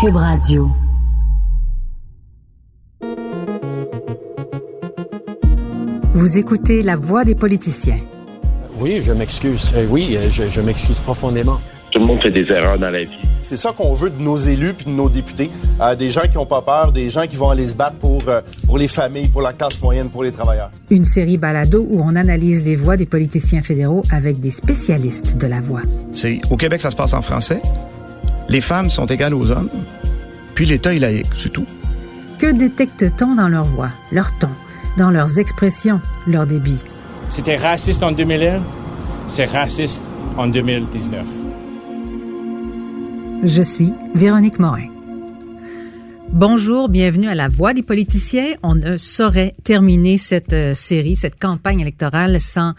Cube Radio. Vous écoutez La Voix des politiciens. Oui, je m'excuse. Euh, oui, euh, je, je m'excuse profondément. Tout le monde fait des erreurs dans la vie. C'est ça qu'on veut de nos élus puis de nos députés. Euh, des gens qui n'ont pas peur, des gens qui vont aller se battre pour, euh, pour les familles, pour la classe moyenne, pour les travailleurs. Une série balado où on analyse des voix des politiciens fédéraux avec des spécialistes de la voix. C'est au Québec, ça se passe en français. Les femmes sont égales aux hommes. Puis l'État est laïque, c'est tout. Que détecte-t-on dans leur voix, leur ton, dans leurs expressions, leur débit? C'était raciste en 2001, c'est raciste en 2019. Je suis Véronique Morin. Bonjour, bienvenue à La Voix des politiciens. On ne saurait terminer cette euh, série, cette campagne électorale sans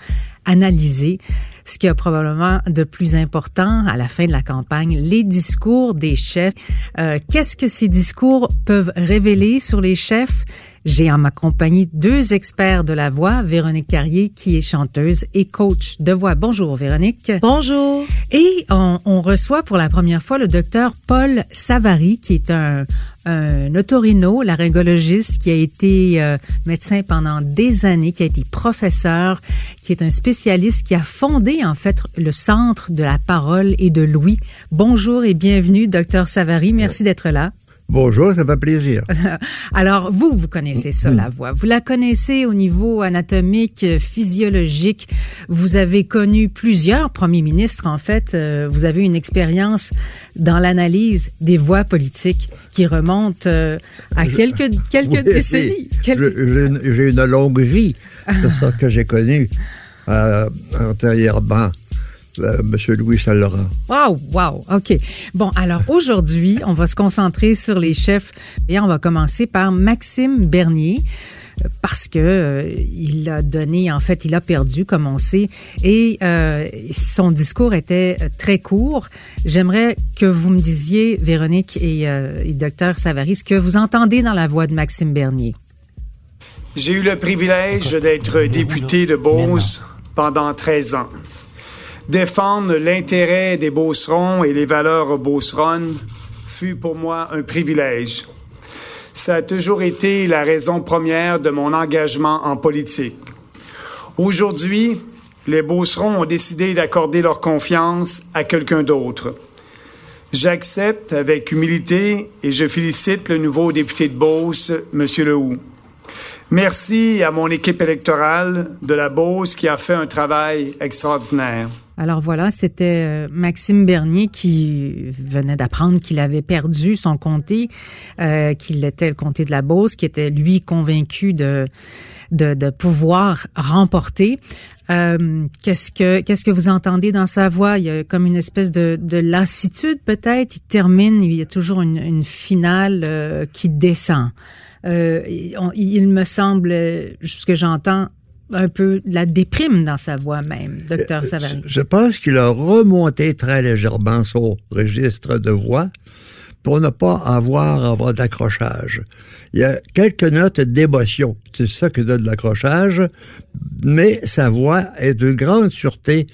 analyser ce qui a probablement de plus important à la fin de la campagne, les discours des chefs. Euh, Qu'est-ce que ces discours peuvent révéler sur les chefs? J'ai en ma compagnie deux experts de la voix, Véronique Carrier, qui est chanteuse et coach de voix. Bonjour, Véronique. Bonjour. Et on, on reçoit pour la première fois le docteur Paul Savary, qui est un, un otorino, laryngologiste, qui a été euh, médecin pendant des années, qui a été professeur, qui est un spécialiste, qui a fondé en fait le Centre de la parole et de l'ouïe. Bonjour et bienvenue, docteur Savary. Merci d'être là. Bonjour, ça fait plaisir. Alors, vous, vous connaissez ça, la voix. Vous la connaissez au niveau anatomique, physiologique. Vous avez connu plusieurs premiers ministres, en fait. Euh, Vous avez une expérience dans l'analyse des voix politiques qui remonte euh, à quelques, quelques Oui, décennies. Quelques- j'ai une longue vie. C'est ça que j'ai connu euh, antérieurement. Euh, Monsieur Louis Saint-Laurent. Wow, wow, OK. Bon, alors aujourd'hui, on va se concentrer sur les chefs et on va commencer par Maxime Bernier euh, parce que euh, il a donné, en fait, il a perdu, comme on sait, et euh, son discours était très court. J'aimerais que vous me disiez, Véronique et, euh, et docteur Savary, ce que vous entendez dans la voix de Maxime Bernier. J'ai eu le privilège d'être député de Beauce pendant 13 ans. Défendre l'intérêt des Beaucerons et les valeurs beauceronnes fut pour moi un privilège. Ça a toujours été la raison première de mon engagement en politique. Aujourd'hui, les Beaucerons ont décidé d'accorder leur confiance à quelqu'un d'autre. J'accepte avec humilité et je félicite le nouveau député de Beauce, M. Lehoux. Merci à mon équipe électorale de la Beauce qui a fait un travail extraordinaire. Alors voilà, c'était euh, Maxime Bernier qui venait d'apprendre qu'il avait perdu son comté, euh, qu'il était le comté de la Beauce, qui était lui convaincu de de, de pouvoir remporter. Euh, qu'est-ce que qu'est-ce que vous entendez dans sa voix? Il y a comme une espèce de, de lassitude peut-être? Il termine, il y a toujours une, une finale euh, qui descend. Euh, on- il me semble, euh, ce que j'entends, un peu la déprime dans sa voix même, docteur Savary. Je pense qu'il a remonté très légèrement son registre de voix pour ne pas avoir avoir d'accrochage. Il y a quelques notes d'émotion. C'est ça qui donne l'accrochage, mais sa voix est de grande sûreté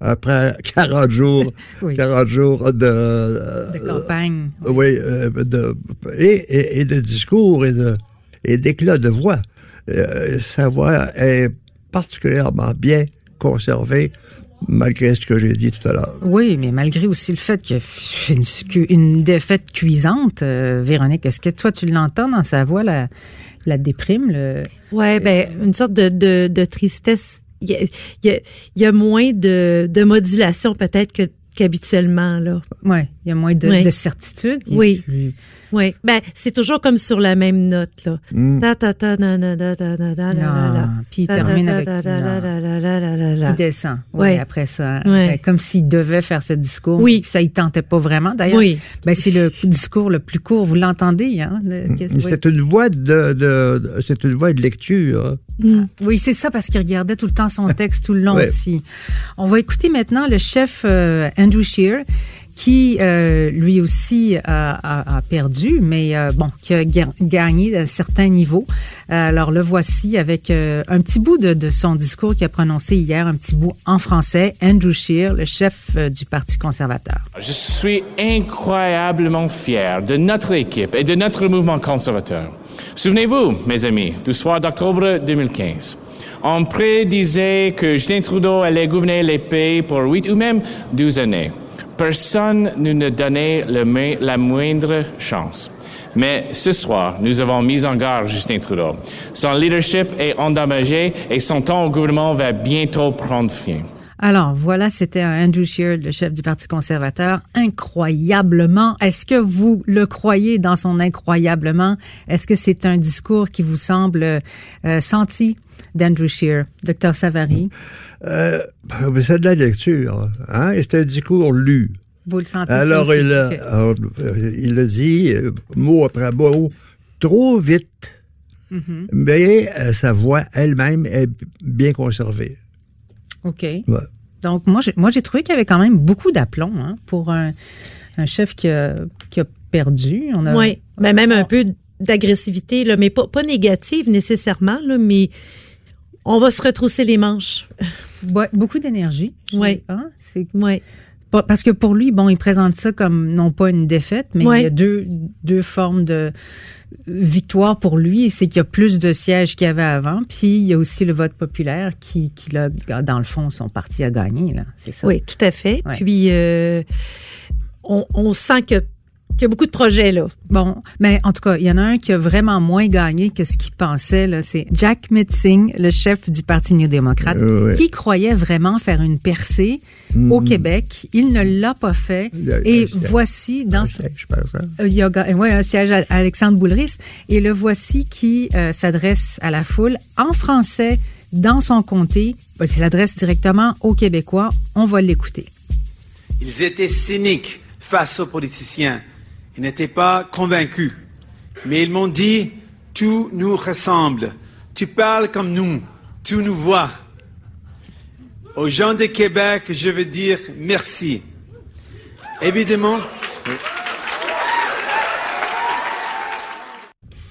après 40 jours, Oui. 40 jours de, de campagne. oui, euh, de, et, et, et de discours et de et d'éclat de voix. Euh, sa voix est particulièrement bien conservée malgré ce que j'ai dit tout à l'heure. Oui, mais malgré aussi le fait qu'il y a une, défaite cuisante, euh, Véronique, est-ce que toi, tu l'entends dans sa voix, la, la déprime? Le... Ouais, ben une sorte de, de, de tristesse. Il y a, il y a, il y a moins de, de modulation peut-être que qu'habituellement là. Ouais, il y a moins de, Oui. de certitude. Oui. plus- Oui, ben c'est toujours comme sur la même note là. Mm. Ta ta ta na la la la. Non, puis il termine avec... Il descend. Oui, Ouais. après ça. Ouais. Ben, comme s'il devait faire ce discours. Oui. Ça, il tentait pas vraiment. D'ailleurs, Oui. ben, c'est le discours le plus court. Vous l'entendez, hein? oui. C'est une voix de, de, de- c'est une voix de lecture. Mm. Oui, c'est ça, parce qu'il regardait tout le temps son texte tout le long Ouais. aussi. On va écouter maintenant le chef euh, Andrew Scheer, qui euh, lui aussi a, a- perdu, mais euh, bon, qui a ga- gagné à certains niveaux. Alors le voici avec euh, un petit bout de, son discours qu'il a prononcé hier, un petit bout en français. Andrew Scheer, le chef euh, du Parti conservateur. Je suis incroyablement fier de notre équipe et de notre mouvement conservateur. Souvenez-vous, mes amis, du soir d'octobre 2015. On prédisait que Justin Trudeau allait gouverner les pays pour 8 ou même 12 années. Personne ne nous donnait la moindre chance. Mais ce soir, nous avons mis en garde Justin Trudeau. Son leadership est endommagé et son temps au gouvernement va bientôt prendre fin. Alors voilà, c'était Andrew Scheer, le chef du Parti conservateur, incroyablement. Est-ce que vous le croyez dans son incroyablement? Est-ce que c'est un discours qui vous semble euh, senti d'Andrew Scheer, Docteur Savary? Euh, c'est de la lecture, hein, c'est un discours lu. Vous le sentez Alors, il a, euh, il a dit, euh, mot après mot, trop vite, Mhm. mais euh, sa voix elle-même est bien conservée. OK. Ouais. Donc, moi, j'ai, moi, j'ai trouvé qu'il y avait quand même beaucoup d'aplomb hein, pour un, un chef qui a, qui a perdu. On a, Oui, mais même un peu d'agressivité, là, mais pas, pas négative nécessairement, là, mais on va se retrousser les manches. Ouais, beaucoup d'énergie. Oui. hein, c'est Parce que pour lui, bon, il présente ça comme non pas une défaite, mais Ouais. il y a deux, deux formes de victoire pour lui. C'est qu'il y a plus de sièges qu'il y avait avant, puis il y a aussi le vote populaire qui, qui là, dans le fond, son parti a gagné. Là, c'est ça. Oui, tout à fait. Ouais. Puis, euh, on, on sent que qu'il y a beaucoup de projets, là. Bon, mais en tout cas, il y en a un qui a vraiment moins gagné que ce qu'il pensait. Là, c'est Jack Metzing, le chef du Parti néo-démocrate, Euh, ouais. qui croyait vraiment faire une percée au Québec. Il ne l'a pas fait. Et voici dans Un ce- siège, exemple. Euh, Il y a ouais, un siège à Alexandre Boulris. Et le voici qui euh, s'adresse à la foule en français dans son comté. Il s'adresse directement aux Québécois. On va l'écouter. Ils étaient cyniques face aux politiciens. Ils n'étaient pas convaincus. Mais ils m'ont dit, tout nous ressemble. Tu parles comme nous. Tu nous vois. Aux gens de Québec, je veux dire merci. Évidemment,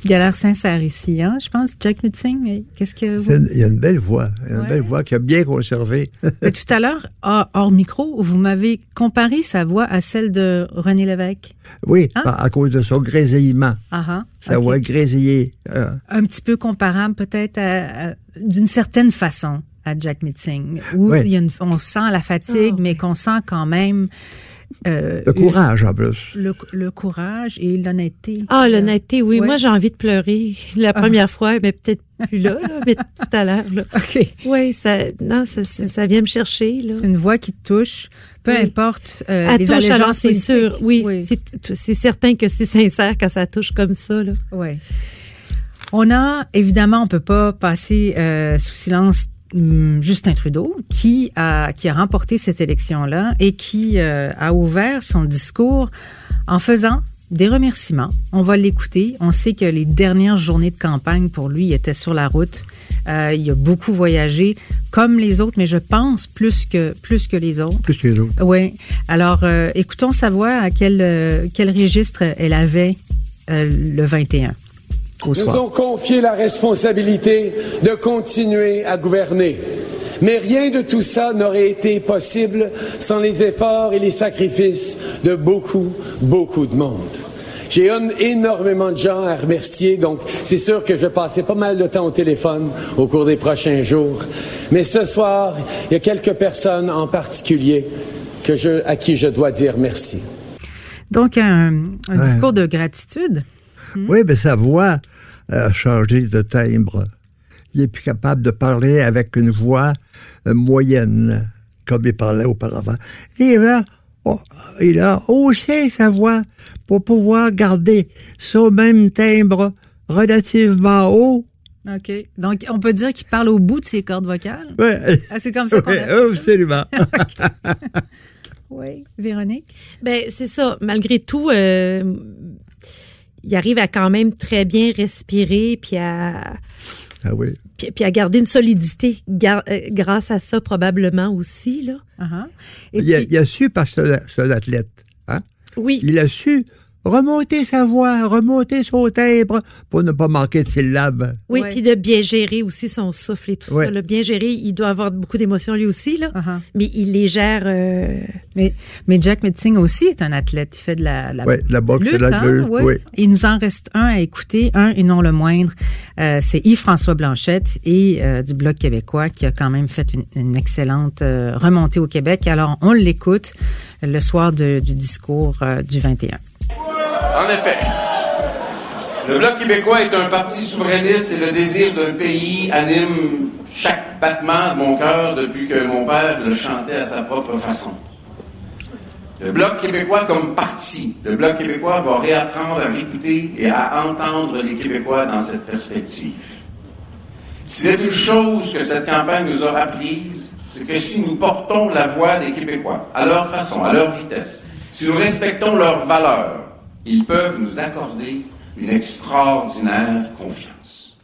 Il a l'air sincère ici, hein, je pense, Jack Metzing. mais Qu'est-ce que vous... Une- Il y a une belle voix, il y a une Ouais. belle voix qui a bien conservé. Mais tout à l'heure, hors, hors micro, vous m'avez comparé sa voix à celle de René Lévesque. oui, Hein? à, cause de son grésillement. Ah, ah, Sa voix grésillée. euh, Un petit peu comparable peut-être à- à- d'une certaine façon à Jack Metzing, où Ouais. il y a une- on sent la fatigue, mais qu'on sent quand même euh, le courage, en plus. le, le courage et l'honnêteté. Ah, l'honnêteté, oui. Ouais. Moi, j'ai envie de pleurer. La première fois, mais peut-être plus là, là, mais tout à l'heure. OK. Oui, ça, non, ça, ça, ça vient me chercher. Là. Une voix qui te touche, peu Oui. importe euh, Elle les touche, alors allégeances c'est politiques. sûr. Oui, Oui. c'est- c'est certain que c'est sincère quand ça touche comme ça. Là. Ouais. On a, évidemment, on peut pas passer euh, sous silence Justin Trudeau, qui a, qui a remporté cette élection-là et qui euh, a ouvert son discours en faisant des remerciements. On va l'écouter. On sait que les dernières journées de campagne pour lui étaient sur la route. Euh, il a beaucoup voyagé, comme les autres, mais je pense plus que plus que les autres. Plus que les autres. Oui. Alors, euh, écoutons sa voix à quel, quel registre elle avait le 21 au nous ont confié la responsabilité de continuer à gouverner. Mais rien de tout ça n'aurait été possible sans les efforts et les sacrifices de beaucoup, beaucoup de monde. J'ai un- énormément de gens à remercier, donc c'est sûr que je vais passer pas mal de temps au téléphone au cours des prochains jours. Mais ce soir, il y a quelques personnes en particulier que je, à qui je dois dire merci. Donc, un, un Ouais. discours de gratitude. Oui, mais sa voix a changé de timbre. Il est plus capable de parler avec une voix euh, moyenne, comme il parlait auparavant. Et là, oh, il a haussé sa voix pour pouvoir garder son même timbre relativement haut. OK. Donc, on peut dire qu'il parle au bout de ses cordes vocales? Ouais. Ah, c'est comme ça qu'on ça? absolument. Oui. Véronique? Ben, c'est ça. Malgré tout, euh, il arrive à quand même très bien respirer puis à, ah oui. puis, puis à garder une solidité gar- euh, grâce à ça probablement aussi. Là. Uh-huh. Et Il a, puis- il a su parce que c'est un athlète. Oui. Il a su remonter sa voix, remonter son timbre pour ne pas manquer de syllabes. Oui, puis de bien gérer aussi son souffle et tout ça. là. Bien gérer, il doit avoir beaucoup d'émotions lui aussi, là. Uh-huh. Mais il les gère. euh, Mais, mais Jack Metzing aussi est un athlète. Il fait de la, la Ouais, de la boxe, de la hein, lutte, ouais. oui. Il nous en reste un à écouter, un et non le moindre. Euh, c'est Yves-François Blanchette et euh, du Bloc québécois qui a quand même fait une, une excellente euh, remontée au Québec. Alors, on l'écoute le soir de- du discours euh, du 21. En effet, le Bloc québécois est un parti souverainiste et le désir d'un pays anime chaque battement de mon cœur depuis que mon père le chantait à sa propre façon. Le Bloc québécois comme parti, le Bloc québécois va réapprendre à écouter et à entendre les Québécois dans cette perspective. Si c'est une chose que cette campagne nous a apprise, c'est que si nous portons la voix des Québécois à leur façon, à leur vitesse, si nous respectons leurs valeurs, ils peuvent nous accorder une extraordinaire confiance.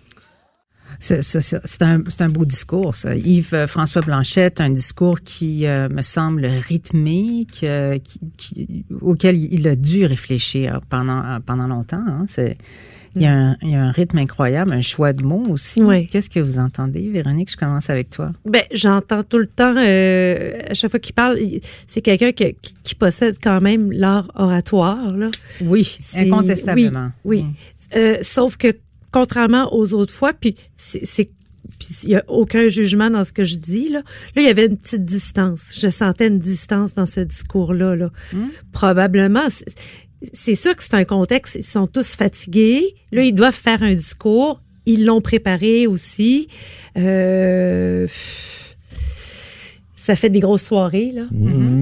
C'est un, beau discours, ça. Yves-François Blanchette, un discours qui euh, me semble rythmé, euh, auquel il a dû réfléchir pendant, euh, pendant longtemps. hein. Il y, a un, il y a un rythme incroyable, un choix de mots aussi. Oui. Qu'est-ce que vous entendez, Véronique? Je commence avec toi. Ben, j'entends tout le temps, euh, à chaque fois qu'il parle, c'est quelqu'un qui, possède quand même l'art oratoire. Là. Oui, incontestablement. Oui, oui. Euh, sauf que contrairement aux autres fois, puis c'est puis il n'y a aucun jugement dans ce que je dis. Là. là, il y avait une petite distance. Je sentais une distance dans ce discours-là. Là. Probablement. C'est- sûr que c'est un contexte. Ils sont tous fatigués. Là, ils doivent faire un discours. Ils l'ont préparé aussi. Euh, ça fait des grosses soirées, là.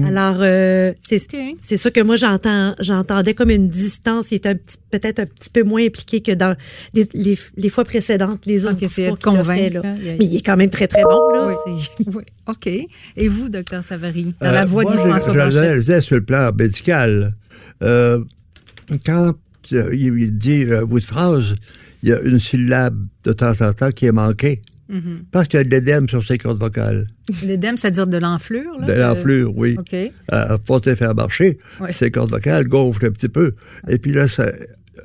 Alors, euh, c'est sûr que moi, j'entends, j'entendais comme une distance. Il était un petit- peut-être un petit peu moins impliqué que dans les, les, les fois précédentes, les autres de discours qu'il a fait, convaincre, là. là, il y a- Mais il est quand même très, très bon, là. Oui. C'est- Oui, OK. Et vous, docteur Savary, dans Euh, la voix moi, d'Yves-François je, je Blanchette? l'analysais sur le plan médical. Euh, quand euh, il dit un bout de phrase, il y a une syllabe de temps en temps qui est manquée. Mhm. Parce qu'il y a de l'édème sur ses cordes vocales. L'édème, c'est-à-dire de l'enflure? là, De l'enflure, oui. OK. Force de faire marcher, Ouais. ses cordes vocales gonflent un petit peu. Et puis là, ça,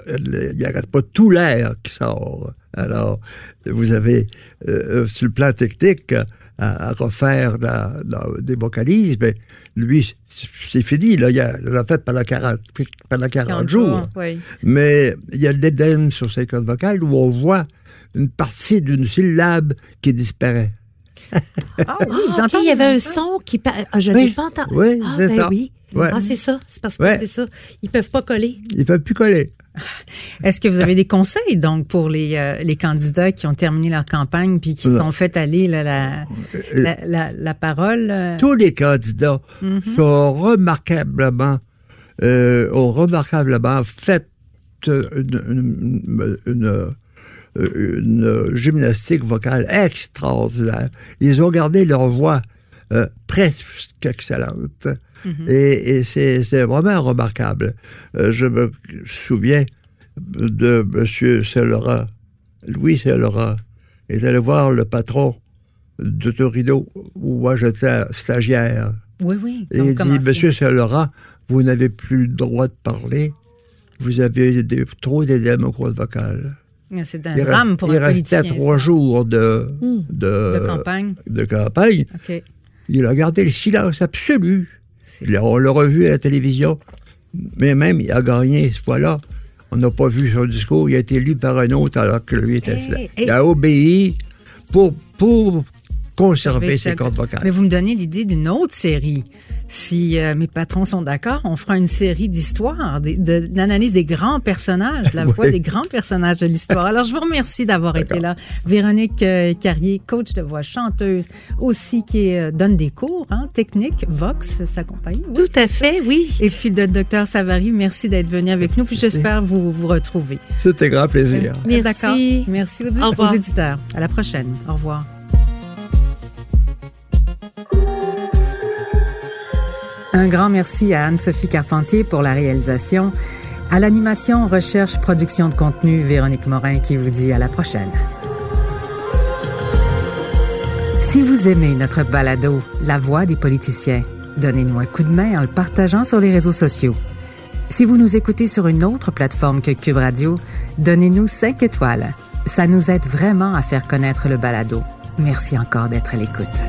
il n'y arrête pas tout l'air qui sort. Alors, vous avez, euh, sur le plan technique, à, à refaire la- la- des vocalises, mais lui, c'est fini. Là, il a, il l'a fait pendant 40, pendant 40 40 jours. jours, oui. Mais il y a de l'édème sur ses cordes vocales où on voit une partie d'une syllabe qui disparaît. Ah oui, vous Ah, entendez il y avait un ça? son qui... Ah, je ne Oui. l'ai pas entendu. Oui, ah, c'est ben ça. oui. Ouais. Ah, c'est ça. C'est parce que Ouais. c'est ça. Ils peuvent pas coller. Il ne fait plus coller. Est-ce que vous avez des conseils, donc, pour les, euh, les candidats qui ont terminé leur campagne puis qui se sont fait aller là, la, la, la, la parole? euh, Tous les candidats sont remarquablement, euh, ont remarquablement fait une, une- une, une gymnastique vocale extraordinaire. Ils ont gardé leur voix euh, presque excellente. Mhm. Et, et c'est vraiment remarquable. Euh, je me souviens de M. Saint-Laurent, Louis Saint-Laurent, est allé voir le patron de Torino, où moi j'étais stagiaire. Oui, oui. Et il dit. Monsieur Saint-Laurent, vous n'avez plus le droit de parler. Vous avez des- trop aux cordes vocales. C'est un Il, drame reste- pour il un restait politicien. trois jours de, de, De campagne. de campagne. OK. Il a gardé le silence absolu. Il a- On l'a revu à la télévision. Mais même, il a gagné ce fois-là. On n'a pas vu son discours. Il a été lu par un autre alors que lui était... Hey, Il hey. a obéi pour, pour conserver Mais ses cordes vocales. Mais vous me donnez l'idée d'une autre série. Si euh, mes patrons sont d'accord, on fera une série d'histoires, de- d'analyse des grands personnages, de la voix Oui. des grands personnages de l'histoire. Alors, je vous remercie d'avoir été là. Véronique euh, Carrier, coach de voix, chanteuse, aussi qui euh, donne des cours, hein, techniques, Vox, sa compagnie. oui. Tout à fait, oui. Et puis, le docteur Savary, merci d'être venu avec nous. Puis, j'espère vous vous retrouver. C'était grand plaisir. Merci. D'accord. Merci aux, aux éditeurs. À la prochaine. Au revoir. Un grand merci à Anne-Sophie Carpentier pour la réalisation. À l'animation, recherche, production de contenu, Véronique Morin qui vous dit à la prochaine. Si vous aimez notre balado La voix des politiciens, donnez-nous un coup de main en le partageant sur les réseaux sociaux. Si vous nous écoutez sur une autre plateforme que Cube Radio, donnez-nous 5 étoiles. Ça nous aide vraiment à faire connaître le balado. Merci encore d'être à l'écoute.